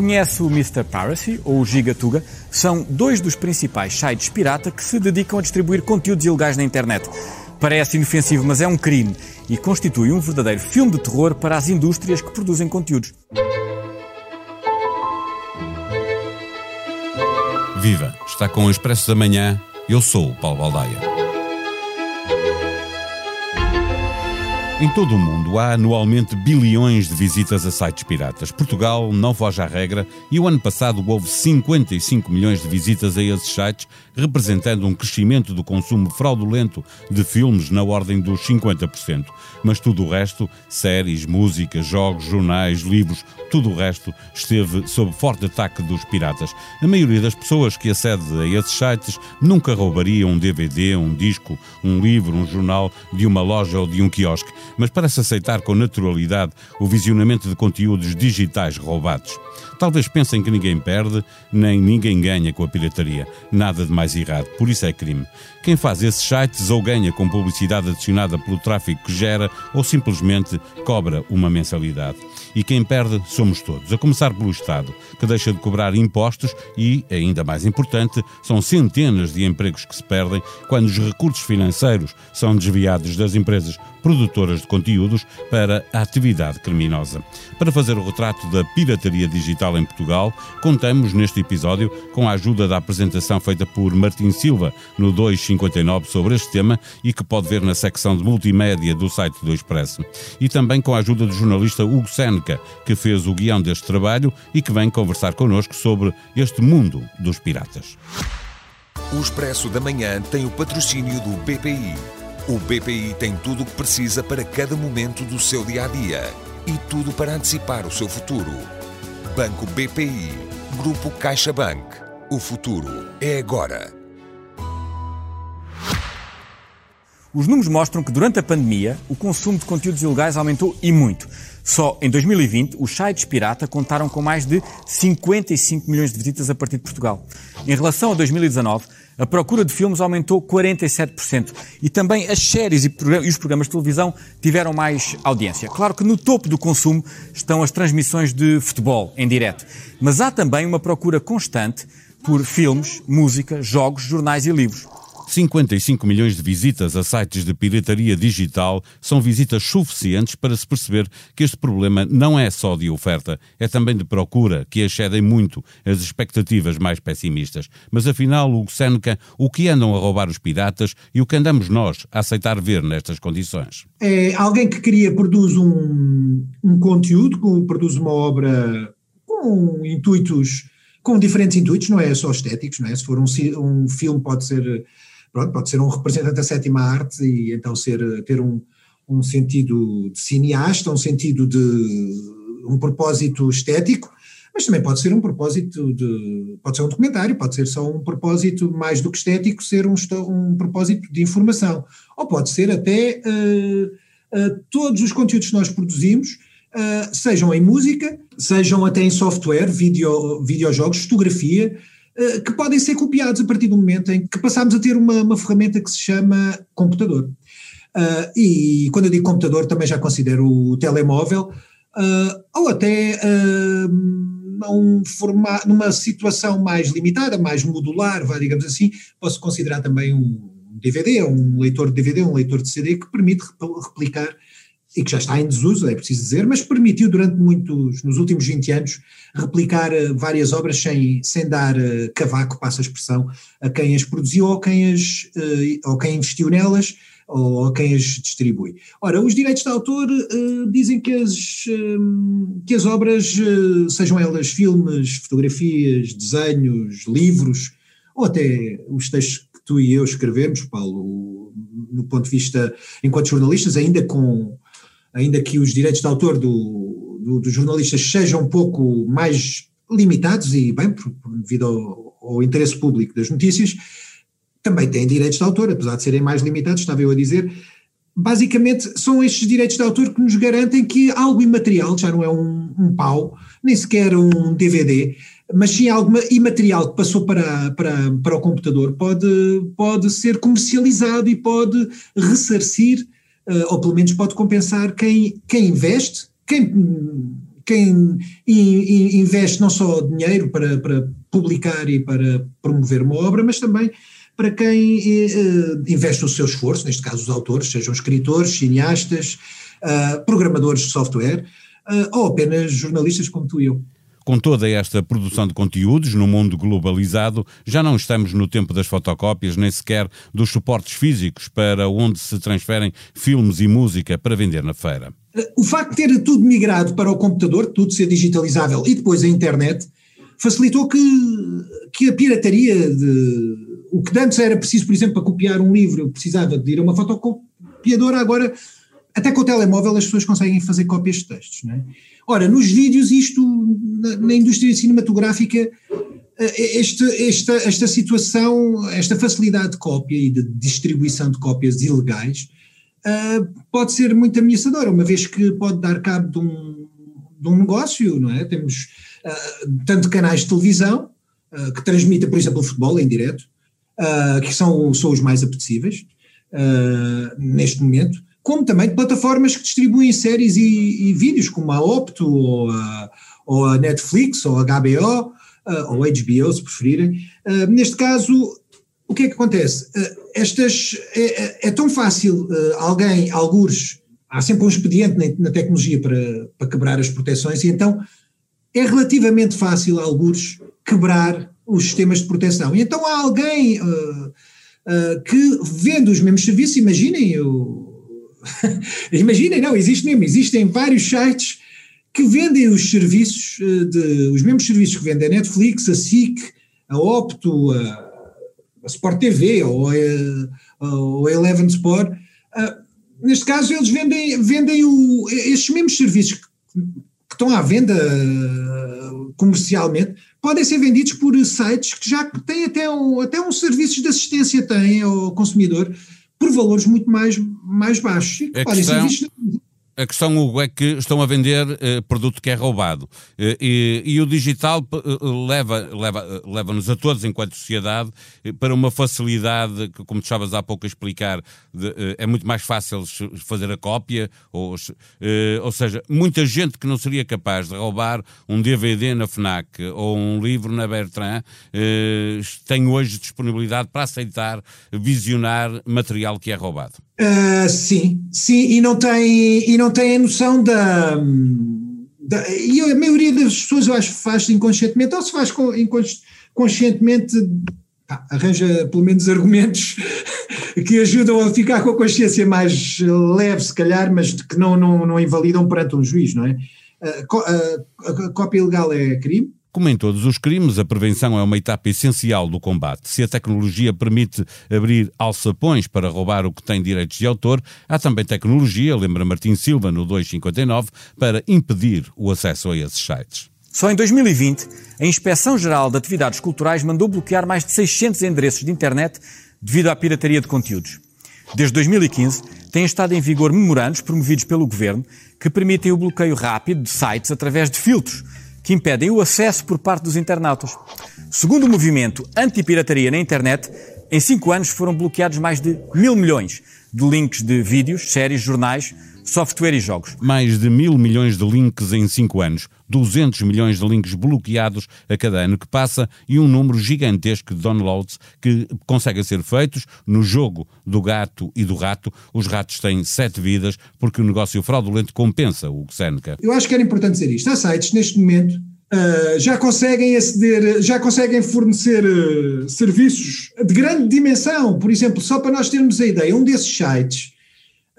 Conhece o Mr. Piracy ou o Gigatuga? São dois dos principais sites pirata que se dedicam a distribuir conteúdos ilegais na internet. Parece inofensivo, mas é um crime e constitui um verdadeiro filme de terror para as indústrias que produzem conteúdos. Viva! Está com o Expresso da Manhã. Eu sou o Paulo Baldaia. Em todo o mundo há anualmente bilhões de visitas a sites piratas. Portugal não foge à regra e o ano passado houve 55 milhões de visitas a esses sites, representando um crescimento do consumo fraudulento de filmes na ordem dos 50%. Mas tudo o resto, séries, música, jogos, jornais, livros, tudo o resto esteve sob forte ataque dos piratas. A maioria das pessoas que acede a esses sites nunca roubaria um DVD, um disco, um livro, um jornal de uma loja ou de um quiosque mas para se aceitar com naturalidade o visionamento de conteúdos digitais roubados. Talvez pensem que ninguém perde, nem ninguém ganha com a pirataria. Nada de mais errado, por isso é crime. Quem faz esses sites ou ganha com publicidade adicionada pelo tráfego que gera ou simplesmente cobra uma mensalidade. E quem perde somos todos, a começar pelo Estado, que deixa de cobrar impostos e, ainda mais importante, são centenas de empregos que se perdem quando os recursos financeiros são desviados das empresas produtoras de conteúdos para a atividade criminosa. Para fazer o retrato da pirataria digital em Portugal, contamos neste episódio com a ajuda da apresentação feita por Martim Silva no 259 sobre este tema e que pode ver na secção de multimédia do site do Expresso. E também com a ajuda do jornalista Hugo Seneca, que fez o guião deste trabalho e que vem conversar connosco sobre este mundo dos piratas. O Expresso da Manhã tem o patrocínio do BPI. O BPI tem tudo o que precisa para cada momento do seu dia a dia e tudo para antecipar o seu futuro. Banco BPI, Grupo CaixaBank. O futuro é agora. Os números mostram que durante a pandemia o consumo de conteúdos ilegais aumentou e muito. Só em 2020, os sites pirata contaram com mais de 55 milhões de visitas a partir de Portugal. Em relação a 2019, a procura de filmes aumentou 47% e também as séries e os programas de televisão tiveram mais audiência. Claro que no topo do consumo estão as transmissões de futebol em direto, mas há também uma procura constante por filmes, música, jogos, jornais e livros. 55 milhões de visitas a sites de pirataria digital são visitas suficientes para se perceber que este problema não é só de oferta, é também de procura, que excedem muito as expectativas mais pessimistas. Mas afinal, Hugo Seneca, o que andam a roubar os piratas e o que andamos nós a aceitar ver nestas condições? É alguém que cria, produz um, um conteúdo, produz uma obra com intuitos com diferentes intuitos, não é só estéticos, não é? Se for um, um filme pode ser pronto, pode ser um representante da sétima arte e então ser, ter um, um sentido de cineasta, um sentido de um propósito estético, mas também pode ser um propósito de, pode ser um documentário, pode ser só um propósito mais do que estético, ser um, um propósito de informação, ou pode ser até uh, uh, todos os conteúdos que nós produzimos, uh, sejam em música, sejam até em software, video, videojogos, fotografia, que podem ser copiados a partir do momento em que passamos a ter uma, uma ferramenta que se chama computador. Uh, e quando eu digo computador também já considero o telemóvel, uh, ou até uh, um forma, numa situação mais limitada, mais modular, vá, digamos assim, posso considerar também um DVD, um leitor de DVD, um leitor de CD que permite replicar e que já está em desuso, é preciso dizer, mas permitiu durante muitos, nos últimos 20 anos, replicar uh, várias obras sem, sem dar uh, cavaco, passa a expressão, a quem as produziu ou quem, as, uh, ou quem investiu nelas ou a quem as distribui. Ora, os direitos de autor dizem que as, que as obras, sejam elas filmes, fotografias, desenhos, livros, ou até os textos que tu e eu escrevemos, Paulo, no ponto de vista, enquanto jornalistas, ainda com ainda que os direitos de autor do, do, dos jornalistas sejam um pouco mais limitados, e bem, por, por, devido ao, ao, interesse público das notícias, também têm direitos de autor, apesar de serem mais limitados, estava eu a dizer. Basicamente, são estes direitos de autor que nos garantem que algo imaterial, já não é um, um pau, nem sequer um DVD, mas sim algo imaterial que passou para, para, para o computador, pode, pode ser comercializado e pode ressarcir ou pelo menos pode compensar quem, quem investe, quem, quem investe não só dinheiro para, para publicar e para promover uma obra, mas também para quem uh, investe o seu esforço, neste caso os autores, sejam escritores, cineastas, uh, programadores de software ou apenas jornalistas como tu e eu. Com toda esta produção de conteúdos no mundo globalizado, já não estamos no tempo das fotocópias, nem sequer dos suportes físicos para onde se transferem filmes e música para vender na feira. O facto de ter tudo migrado para o computador, tudo ser digitalizável e depois a internet, facilitou que, que a pirataria de. O que antes era preciso, por exemplo, para copiar um livro, precisava de ir a uma fotocopiadora, agora até com o telemóvel as pessoas conseguem fazer cópias de textos. Não é? Ora, nos vídeos, isto, na, na indústria cinematográfica, eh, este, esta, esta situação, esta facilidade de cópia e de distribuição de cópias ilegais uh, pode ser muito ameaçadora, uma vez que pode dar cabo de um, de um negócio, não é? Temos uh, tanto canais de televisão, uh, que transmitem, por exemplo, o futebol em direto, que são, são os mais apetecíveis neste momento, como também de plataformas que distribuem séries e, e vídeos, como a Opto, ou a, ou a Netflix, ou a HBO, uh, ou HBO, se preferirem. Uh, neste caso, o que é que acontece? Uh, estas, é, é, é, tão fácil alguém, algures, há sempre um expediente na, tecnologia para, para quebrar as proteções, e então é relativamente fácil, algures, quebrar os sistemas de proteção. E então há alguém que vende os mesmos serviços, imaginem, Imaginem, não, existe mesmo, existem vários sites que vendem os serviços, eh, de, os mesmos serviços que vendem a Netflix, a SIC, a Opto, a, a Sport TV ou a, ou a Eleven Sport. Uh, neste caso, eles vendem, vendem o, estes mesmos serviços que, que estão à venda uh, comercialmente, podem ser vendidos por sites que já têm até um, até um serviço de assistência têm ao consumidor por valores muito mais, mais baixos. E vistos a questão, Hugo, é que estão a vender uh, produto que é roubado. Uh, e, e, o digital uh, leva-nos leva, leva a todos, enquanto sociedade, para uma facilidade que, como estavas há pouco a explicar, de, é muito mais fácil fazer a cópia, ou, ou seja, muita gente que não seria capaz de roubar um DVD na FNAC ou um livro na Bertrand tem hoje disponibilidade para aceitar, visionar material que é roubado. Uh, sim, sim, e não tem, e não tem a noção da, da, E a maioria das pessoas eu acho faz inconscientemente, ou se faz conscientemente, arranja pelo menos argumentos que ajudam a ficar com a consciência mais leve, se calhar, mas que não, não, não invalidam perante um juiz, não é? Uh, a cópia ilegal é crime, como em todos os crimes, a prevenção é uma etapa essencial do combate. Se a tecnologia permite abrir alçapões para roubar o que tem direitos de autor, há também tecnologia, lembra Martim Silva no 259, para impedir o acesso a esses sites. Só em 2020, a Inspeção-Geral de Atividades Culturais mandou bloquear mais de 600 endereços de internet devido à pirataria de conteúdos. Desde 2015, têm estado em vigor memorandos promovidos pelo governo que permitem o bloqueio rápido de sites através de filtros que impedem o acesso por parte dos internautas. Segundo o movimento anti-pirataria na internet, em cinco anos foram bloqueados mais de mil milhões de links de vídeos, séries, jornais, software e jogos. Mais de mil milhões de links em cinco anos, 200 milhões de links bloqueados a cada ano que passa e um número gigantesco de downloads que conseguem ser feitos no jogo do gato e do rato. Os ratos têm sete vidas porque o negócio fraudulento compensa o Seneca. Eu acho que era importante dizer isto. Há sites neste momento Uh, já conseguem aceder, já conseguem fornecer uh, serviços de grande dimensão. Por exemplo, só para nós termos a ideia, um desses sites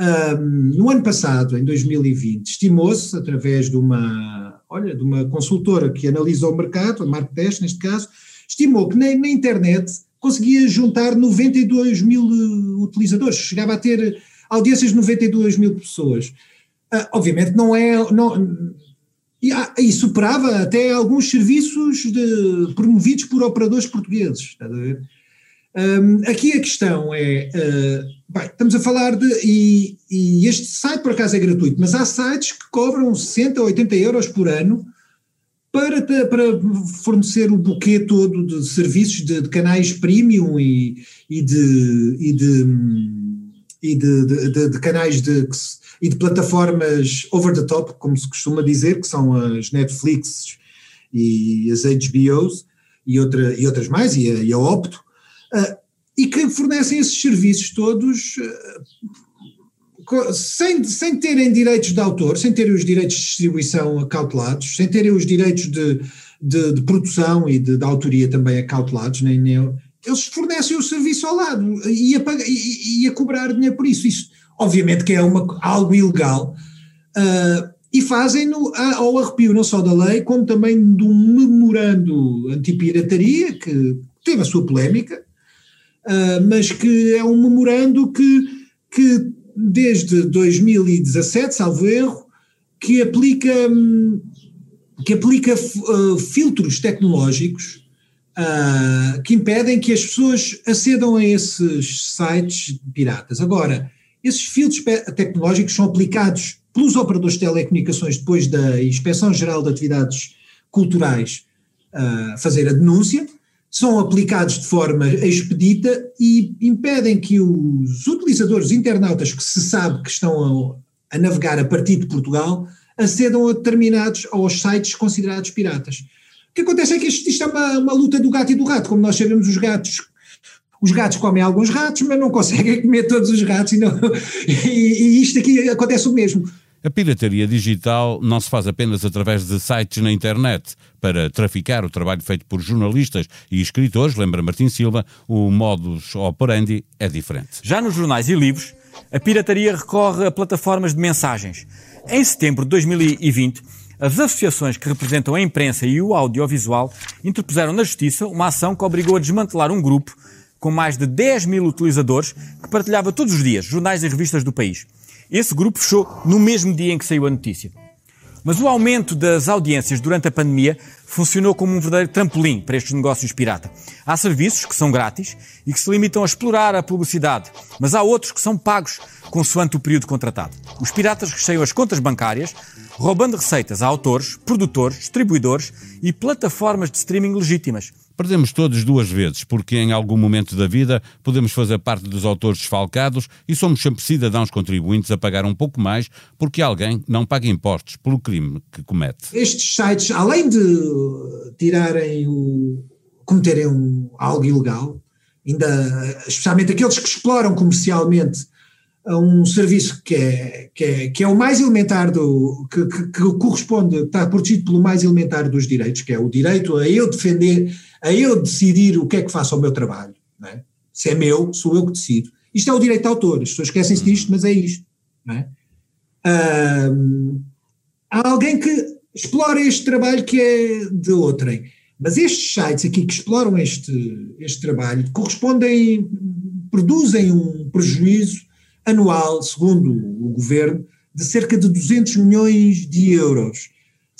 um, no ano passado, em 2020, estimou-se, através de uma, olha, de uma consultora que analisa o mercado, a Marktest neste caso, estimou que na, na internet conseguia juntar 92 mil uh, utilizadores, chegava a ter audiências de 92 mil pessoas. Uh, obviamente não é. Não, e, e, superava até alguns serviços de, promovidos por operadores portugueses. Está a ver? Um, aqui a questão é, uh, bem, estamos a falar de, e, e, este site por acaso é gratuito, mas há sites que cobram 60 ou 80 euros por ano para, para fornecer o buquê todo de serviços de, de canais premium e, e, de, e de, e de, de, de, canais de, e de plataformas over the top, como se costuma dizer, que são as Netflix e as HBOs e, outra, e outras mais, e a, e a Opto, e que fornecem esses serviços todos uh, sem, sem terem direitos de autor, sem terem os direitos de distribuição acautelados, sem terem os direitos de, de, de produção e de, de, autoria também acautelados, nem, nem, eles fornecem o serviço ao lado e a, pagar, e, e a cobrar dinheiro por isso. Isso, obviamente, que é uma, algo ilegal. Uh, e fazem-no ao arrepio não só da lei, como também de um memorando antipirataria, que teve a sua polémica, uh, mas que é um memorando que, que desde 2017, salvo erro, que aplica, que aplica uh, filtros tecnológicos uh, que impedem que as pessoas acedam a esses sites piratas. Agora, esses filtros tecnológicos são aplicados pelos operadores de telecomunicações depois da Inspeção Geral de Atividades Culturais uh, fazer a denúncia, são aplicados de forma expedita e impedem que os utilizadores internautas que se sabe que estão a, a navegar a partir de Portugal acedam a determinados aos sites considerados piratas. O que acontece é que isto, isto é uma, uma, luta do gato e do rato, como nós sabemos, os gatos. Os gatos comem alguns ratos, mas não conseguem comer todos os ratos, e, não, e, e isto aqui acontece o mesmo. A pirataria digital não se faz apenas através de sites na internet. Para traficar o trabalho feito por jornalistas e escritores, lembra Martin Silva, o modus operandi é diferente. Já nos jornais e livros, a pirataria recorre a plataformas de mensagens. Em setembro de 2020, as associações que representam a imprensa e o audiovisual interpuseram na Justiça uma ação que obrigou a desmantelar um grupo com mais de 10 mil utilizadores que partilhava todos os dias jornais e revistas do país. Esse grupo fechou no mesmo dia em que saiu a notícia. Mas o aumento das audiências durante a pandemia funcionou como um verdadeiro trampolim para estes negócios pirata. Há serviços que são grátis e que se limitam a explorar a publicidade, mas há outros que são pagos consoante o período contratado. Os piratas recheiam as contas bancárias, roubando receitas a autores, produtores, distribuidores e plataformas de streaming legítimas. Perdemos todos duas vezes, porque em algum momento da vida podemos fazer parte dos autores desfalcados e somos sempre cidadãos contribuintes a pagar um pouco mais porque alguém não paga impostos pelo crime que comete. Estes sites, além de tirarem o. cometerem um, algo ilegal, ainda, especialmente aqueles que exploram comercialmente um serviço que é, que é, que é o mais elementar do. Que, que, que corresponde, está protegido pelo mais elementar dos direitos, que é o direito a eu defender a eu decidir o que é que faço ao meu trabalho. É? Se é meu, sou eu que decido. Isto é o direito de autor, as pessoas esquecem-se disto, mas é isto. É? há alguém que explora este trabalho que é de outrem. Mas estes sites aqui que exploram este, este trabalho correspondem, produzem um prejuízo anual, segundo o governo, de cerca de 200 milhões de euros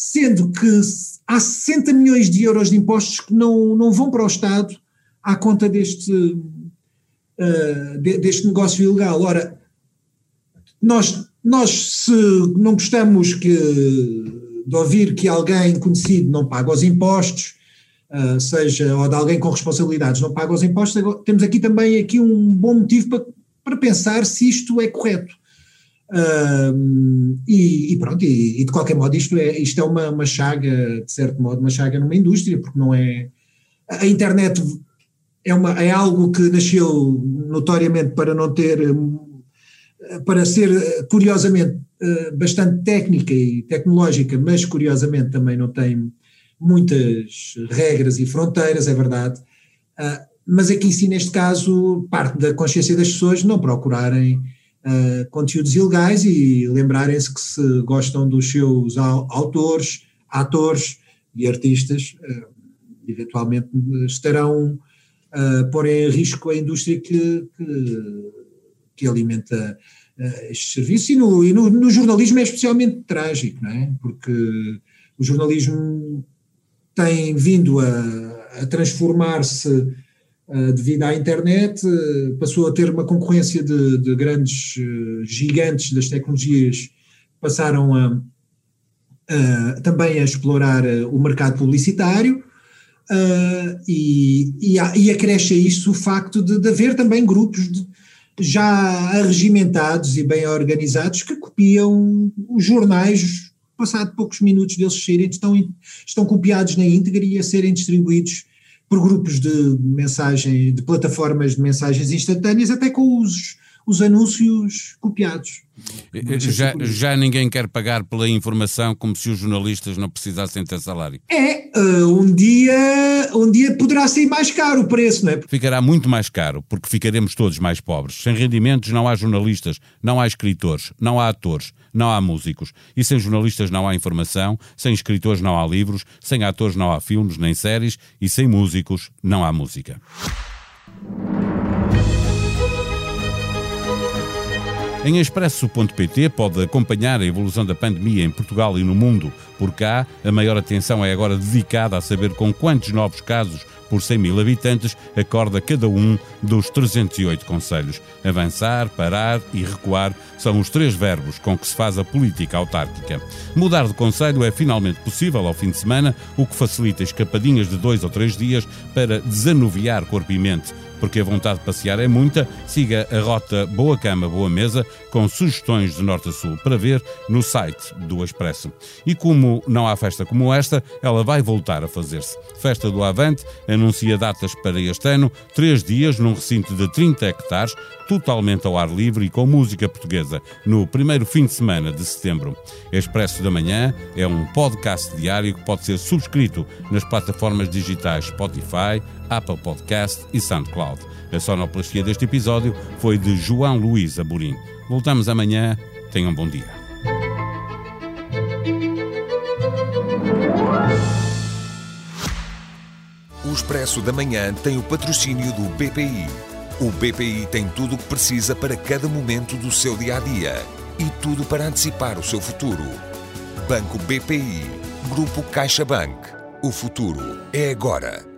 sendo que há 60 milhões de euros de impostos que não, não vão para o Estado à conta deste, uh, de, deste negócio ilegal. Ora, nós, nós se não gostamos que, de ouvir que alguém conhecido não paga os impostos, uh, seja, ou de alguém com responsabilidades não paga os impostos, temos aqui também aqui um bom motivo para, para pensar se isto é correto. Uh, e, e, pronto, e, e, de qualquer modo isto é, isto é uma, uma chaga, de certo modo, uma chaga numa indústria, porque não é. A internet é, uma, é algo que nasceu notoriamente para não ter. para ser, curiosamente, ah, bastante técnica e tecnológica, mas curiosamente também não tem muitas regras e fronteiras, é verdade. Uh, mas aqui sim, neste caso, parte da consciência das pessoas não procurarem uh, conteúdos ilegais e lembrarem-se que se gostam dos seus autores, atores e artistas, uh, eventualmente estarão a pôr em risco a indústria que, que, que alimenta estes serviços. E, no, e no, no, jornalismo é especialmente trágico, não é? Porque o jornalismo tem vindo a, a transformar-se devido à internet, eh, passou a ter uma concorrência de, de grandes eh, gigantes das tecnologias, passaram a, a, também a explorar o mercado publicitário. Uh, e, e, e, acresce a isso o facto de, de haver também grupos de, já arregimentados e bem organizados que copiam os jornais, passado poucos minutos deles saírem, estão, estão copiados na íntegra e a serem distribuídos por grupos de mensagem, de plataformas de mensagens instantâneas, até com os, os anúncios copiados. Já, já ninguém quer pagar pela informação como se os jornalistas não precisassem ter salário. É, uh, um dia, um dia poderá ser mais caro o preço, não é? Ficará muito mais caro, porque ficaremos todos mais pobres. Sem rendimentos não há jornalistas, não há escritores, não há atores, não há músicos. E sem jornalistas não há informação, sem escritores não há livros, sem atores não há filmes nem séries e sem músicos não há música. Em expresso.pt pode acompanhar a evolução da pandemia em Portugal e no mundo. Por cá, a maior atenção é agora dedicada a saber com quantos novos casos por 100 mil habitantes acorda cada um dos 308 conselhos. Avançar, parar e recuar são os três verbos com que se faz a política autárquica. Mudar de conselho é finalmente possível ao fim de semana, o que facilita escapadinhas de dois ou três dias para desanuviar corpo e mente porque a vontade de passear é muita, siga a rota Boa Cama, Boa Mesa, com sugestões de norte a sul para ver no site do Expresso. E como não há festa como esta, ela vai voltar a fazer-se. Festa do Avante anuncia datas para este ano, três dias num recinto de 30 hectares, totalmente ao ar livre e com música no primeiro fim de semana de setembro. Expresso da Manhã é um podcast diário que pode ser subscrito nas plataformas digitais Spotify, Apple Podcast e SoundCloud. A sonoplastia deste episódio foi de João Luís Amorim. Voltamos amanhã. Tenham um bom dia. O Expresso da Manhã tem o patrocínio do BPI. O BPI tem tudo o que precisa para cada momento do seu dia a dia e tudo para antecipar o seu futuro. Banco BPI. Grupo CaixaBank. O futuro é agora.